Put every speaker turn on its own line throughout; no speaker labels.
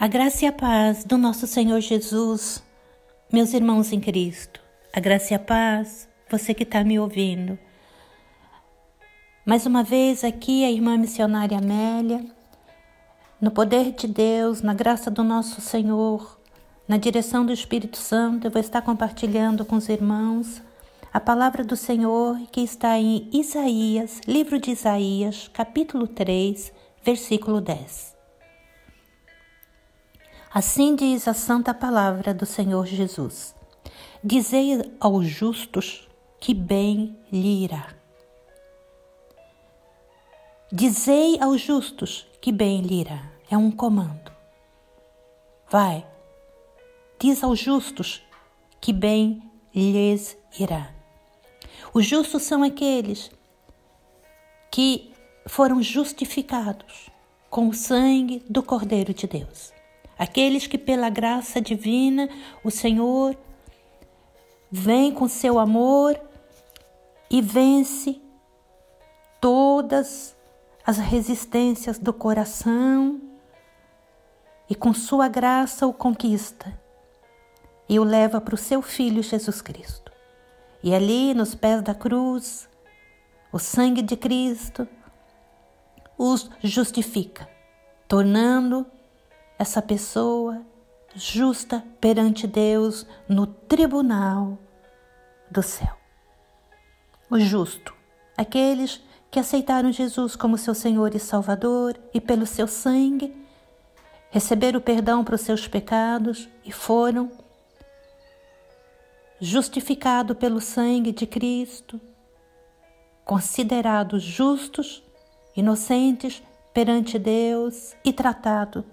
A graça e a paz do nosso Senhor Jesus, meus irmãos em Cristo. A graça e a paz, você que está me ouvindo. Mais uma vez aqui a irmã missionária Amélia, no poder de Deus, na graça do nosso Senhor, na direção do Espírito Santo, eu vou estar compartilhando com os irmãos a palavra do Senhor que está em Isaías, livro de Isaías, capítulo 3, versículo 10. Assim diz a santa palavra do Senhor Jesus: Dizei aos justos que bem lhe irá. Dizei aos justos que bem lhe irá. É um comando. Vai, diz aos justos que bem lhes irá. Os justos são aqueles que foram justificados com o sangue do Cordeiro de Deus aqueles que pela graça divina o Senhor vem com seu amor e vence todas as resistências do coração e com sua graça o conquista e o leva para o seu filho Jesus Cristo. E ali nos pés da cruz, o sangue de Cristo os justifica, tornando essa pessoa justa perante Deus no tribunal do céu. O justo, aqueles que aceitaram Jesus como seu Senhor e Salvador e pelo seu sangue receberam o perdão para os seus pecados e foram justificados pelo sangue de Cristo, considerados justos, inocentes perante Deus e tratados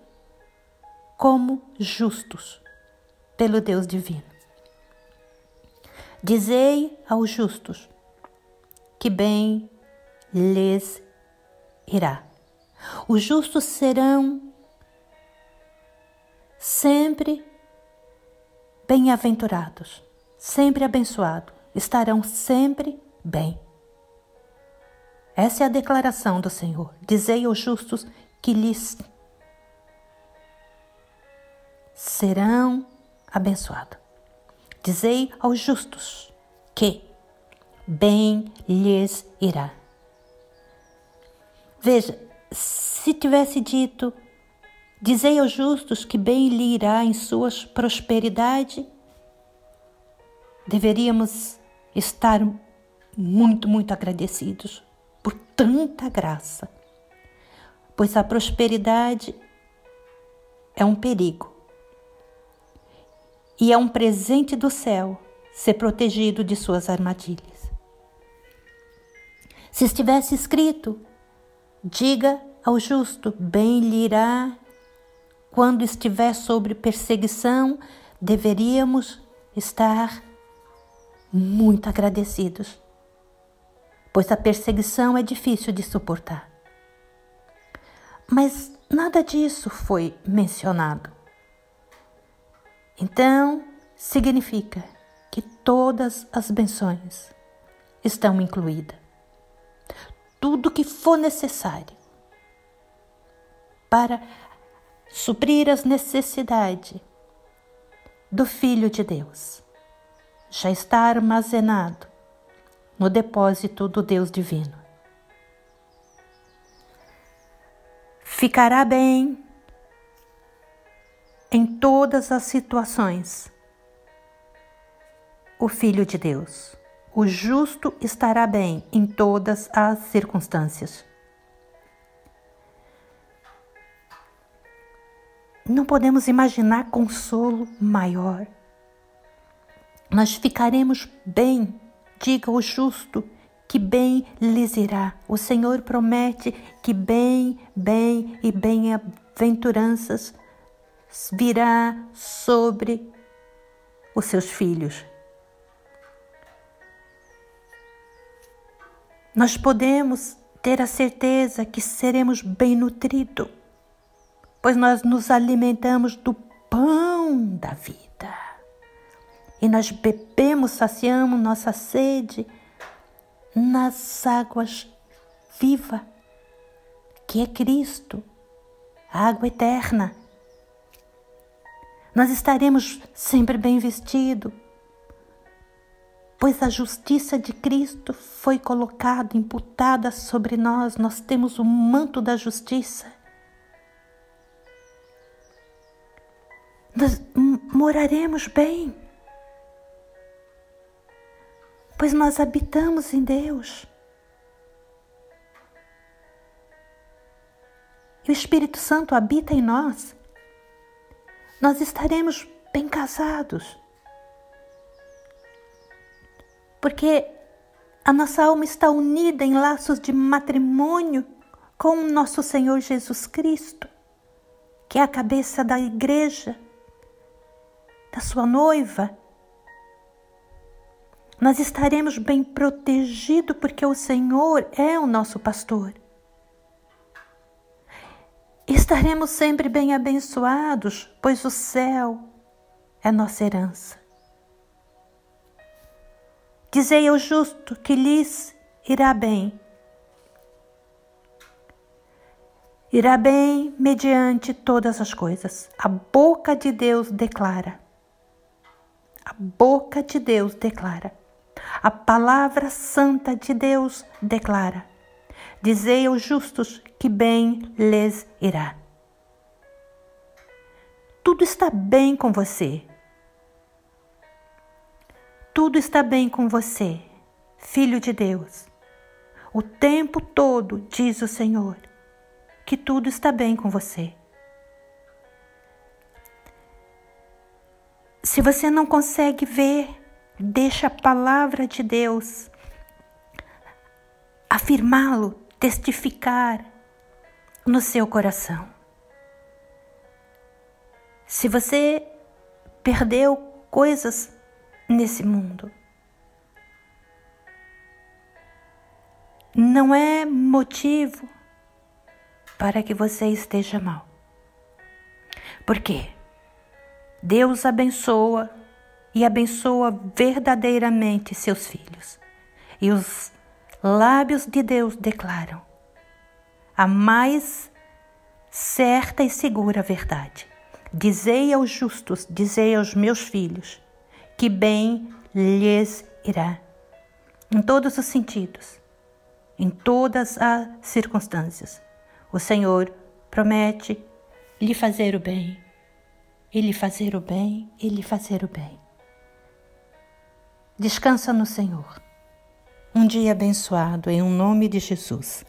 como justos pelo Deus divino. Dizei aos justos que bem lhes irá. Os justos serão sempre bem-aventurados, sempre abençoados, estarão sempre bem. Essa é a declaração do Senhor. Dizei aos justos que lhes serão abençoados. Dizei aos justos que bem lhes irá. Veja, se tivesse dito, dizei aos justos que bem lhe irá em suas prosperidade, deveríamos estar muito, muito agradecidos por tanta graça, pois a prosperidade é um perigo e é um presente do céu ser protegido de suas armadilhas. Se estivesse escrito, diga ao justo, bem lhe irá, quando estiver sobre perseguição, deveríamos estar muito agradecidos, pois a perseguição é difícil de suportar. Mas nada disso foi mencionado. Então, significa que todas as benções estão incluídas. Tudo que for necessário para suprir as necessidades do Filho de Deus já está armazenado no depósito do Deus Divino. Ficará bem em todas as situações. O Filho de Deus, o justo estará bem em todas as circunstâncias. Não podemos imaginar consolo maior. Nós ficaremos bem, diga o justo, que bem lhes irá. O Senhor promete que bem, bem e bem-aventuranças virá sobre os seus filhos. Nós podemos ter a certeza que seremos bem nutridos, pois nós nos alimentamos do pão da vida. E nós bebemos, saciamos nossa sede nas águas vivas, que é Cristo, a água eterna Nós estaremos sempre bem vestidos, pois a justiça de Cristo foi colocada, imputada sobre nós. Nós temos o manto da justiça. Nós moraremos bem, pois nós habitamos em Deus. E o Espírito Santo habita em nós. Nós estaremos bem casados. Porque a nossa alma está unida em laços de matrimônio com o nosso Senhor Jesus Cristo, que é a cabeça da igreja da sua noiva. Nós estaremos bem protegidos porque o Senhor é o nosso pastor. Estaremos sempre bem abençoados, pois o céu é nossa herança. Dizei ao justo que lhes irá bem. Irá bem mediante todas as coisas. A boca de Deus declara. A boca de Deus declara. A palavra santa de Deus declara. Dizei aos justos que bem lhes irá. Tudo está bem com você. Tudo está bem com você, filho de Deus. O tempo todo, diz o Senhor, que tudo está bem com você. Se você não consegue ver, deixa a palavra de Deus afirmá-lo, testificar no seu coração. Se você perdeu coisas nesse mundo, não é motivo para que você esteja mal. Por quê? Deus abençoa e abençoa verdadeiramente seus filhos. E os lábios de Deus declaram a mais certa e segura verdade. Dizei aos justos, dizei aos meus filhos, que bem lhes irá. Em todos os sentidos, em todas as circunstâncias, o Senhor promete lhe fazer o bem ele fazer o bem, ele fazer o bem. Descansa no Senhor. Um dia abençoado em um nome de Jesus.